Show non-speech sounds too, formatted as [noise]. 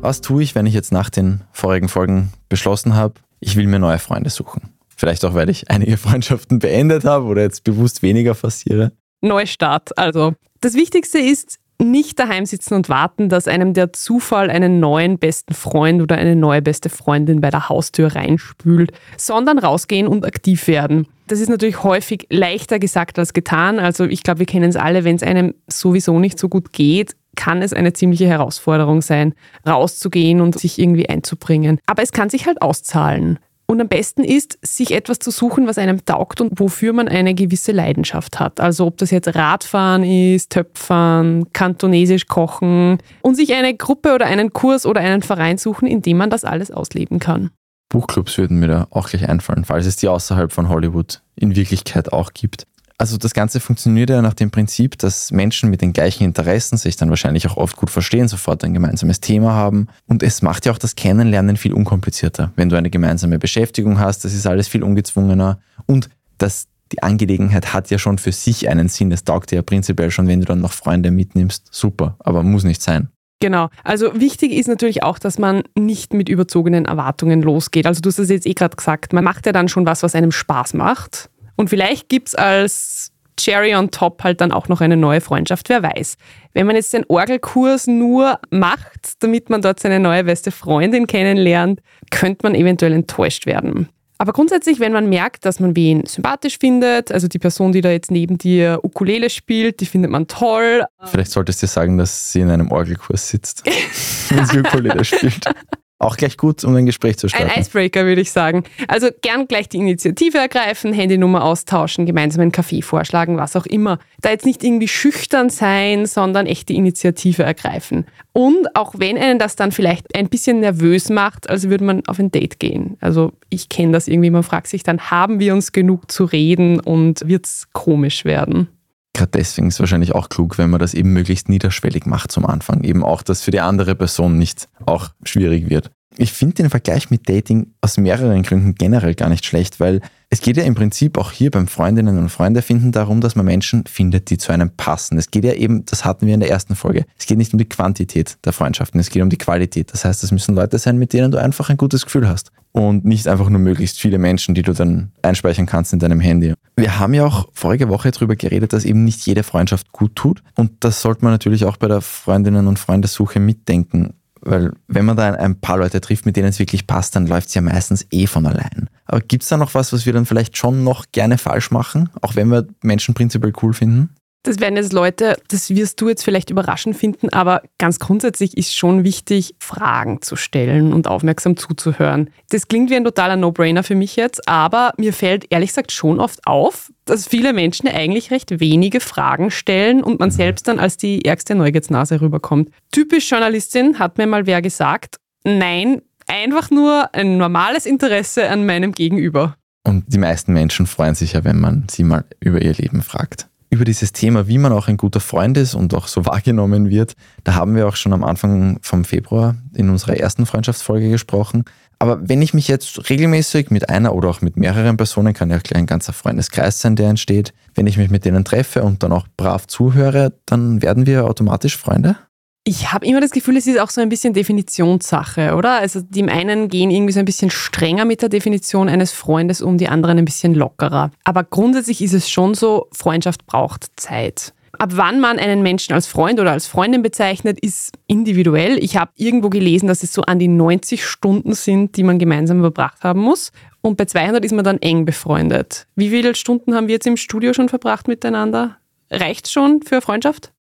Was tue ich, wenn ich jetzt nach den vorigen Folgen beschlossen habe, ich will mir neue Freunde suchen? Vielleicht auch, weil ich einige [laughs] Freundschaften beendet habe oder jetzt bewusst weniger forciere. Neustart. Also, das Wichtigste ist, nicht daheim sitzen und warten, dass einem der Zufall einen neuen besten Freund oder eine neue beste Freundin bei der Haustür reinspült, sondern rausgehen und aktiv werden. Das ist natürlich häufig leichter gesagt als getan. Also ich glaube, wir kennen es alle, wenn es einem sowieso nicht so gut geht, kann es eine ziemliche Herausforderung sein, rauszugehen und sich irgendwie einzubringen. Aber es kann sich halt auszahlen. Und am besten ist, sich etwas zu suchen, was einem taugt und wofür man eine gewisse Leidenschaft hat. Also ob das jetzt Radfahren ist, Töpfern, kantonesisch kochen und sich eine Gruppe oder einen Kurs oder einen Verein suchen, in dem man das alles ausleben kann. Buchclubs würden mir da auch gleich einfallen, falls es die außerhalb von Hollywood in Wirklichkeit auch gibt. Also das Ganze funktioniert ja nach dem Prinzip, dass Menschen mit den gleichen Interessen sich dann wahrscheinlich auch oft gut verstehen, sofort ein gemeinsames Thema haben. Und es macht ja auch das Kennenlernen viel unkomplizierter. Wenn du eine gemeinsame Beschäftigung hast, das ist alles viel ungezwungener. Und das, die Angelegenheit hat ja schon für sich einen Sinn. Es taugt dir ja prinzipiell schon, wenn du dann noch Freunde mitnimmst. Super, aber muss nicht sein. Genau. Also wichtig ist natürlich auch, dass man nicht mit überzogenen Erwartungen losgeht. Also du hast es jetzt eh gerade gesagt, man macht ja dann schon was, was einem Spaß macht. Und vielleicht gibt es als Cherry on top halt dann auch noch eine neue Freundschaft, wer weiß. Wenn man jetzt den Orgelkurs nur macht, damit man dort seine neue beste Freundin kennenlernt, könnte man eventuell enttäuscht werden. Aber grundsätzlich, wenn man merkt, dass man wen sympathisch findet, also die Person, die da jetzt neben dir Ukulele spielt, die findet man toll. Vielleicht solltest du sagen, dass sie in einem Orgelkurs sitzt, [laughs] wenn sie Ukulele spielt. [laughs] Auch gleich gut, um ein Gespräch zu starten. Ein Icebreaker, würde ich sagen. Also gern gleich die Initiative ergreifen, Handynummer austauschen, gemeinsam einen Kaffee vorschlagen, was auch immer. Da jetzt nicht irgendwie schüchtern sein, sondern echt die Initiative ergreifen. Und auch wenn einen das dann vielleicht ein bisschen nervös macht, als würde man auf ein Date gehen. Also ich kenne das irgendwie, man fragt sich dann, haben wir uns genug zu reden und wird es komisch werden? Gerade deswegen ist es wahrscheinlich auch klug, wenn man das eben möglichst niederschwellig macht zum Anfang. Eben auch, dass für die andere Person nicht auch schwierig wird. Ich finde den Vergleich mit Dating aus mehreren Gründen generell gar nicht schlecht, weil es geht ja im Prinzip auch hier beim Freundinnen und Freunde finden darum, dass man Menschen findet, die zu einem passen. Es geht ja eben, das hatten wir in der ersten Folge, es geht nicht um die Quantität der Freundschaften, es geht um die Qualität. Das heißt, es müssen Leute sein, mit denen du einfach ein gutes Gefühl hast und nicht einfach nur möglichst viele Menschen, die du dann einspeichern kannst in deinem Handy. Wir haben ja auch vorige Woche darüber geredet, dass eben nicht jede Freundschaft gut tut und das sollte man natürlich auch bei der Freundinnen und Freundesuche mitdenken. Weil wenn man da ein paar Leute trifft, mit denen es wirklich passt, dann läuft es ja meistens eh von allein. Aber gibt es da noch was, was wir dann vielleicht schon noch gerne falsch machen, auch wenn wir Menschen prinzipiell cool finden? Das werden jetzt Leute, das wirst du jetzt vielleicht überraschend finden, aber ganz grundsätzlich ist schon wichtig, Fragen zu stellen und aufmerksam zuzuhören. Das klingt wie ein totaler No-Brainer für mich jetzt, aber mir fällt ehrlich gesagt schon oft auf, dass viele Menschen eigentlich recht wenige Fragen stellen und man selbst dann als die ärgste Neugiersnase rüberkommt. Typisch Journalistin hat mir mal wer gesagt, nein, einfach nur ein normales Interesse an meinem Gegenüber. Und die meisten Menschen freuen sich ja, wenn man sie mal über ihr Leben fragt über dieses Thema, wie man auch ein guter Freund ist und auch so [laughs] wahrgenommen wird, da haben wir auch schon am Anfang vom Februar in unserer ersten Freundschaftsfolge gesprochen. Aber wenn ich mich jetzt regelmäßig mit einer oder auch mit mehreren Personen, kann ja gleich ein ganzer Freundeskreis sein, der entsteht, wenn ich mich mit denen treffe und dann auch brav zuhöre, dann werden wir automatisch Freunde? Ich habe immer das Gefühl, es ist auch so ein bisschen Definitionssache, oder? Also die einen gehen irgendwie so ein bisschen strenger mit der Definition eines Freundes um, die anderen ein bisschen lockerer. Aber grundsätzlich ist es schon so, Freundschaft braucht Zeit. Ab wann man einen Menschen als Freund oder als Freundin bezeichnet, ist individuell. Ich habe irgendwo gelesen, dass es so an die 90 Stunden sind, die man gemeinsam verbracht haben muss. Und bei 200 ist man dann eng befreundet. Wie viele Stunden haben wir jetzt im Studio schon verbracht miteinander? Reicht schon für Freundschaft?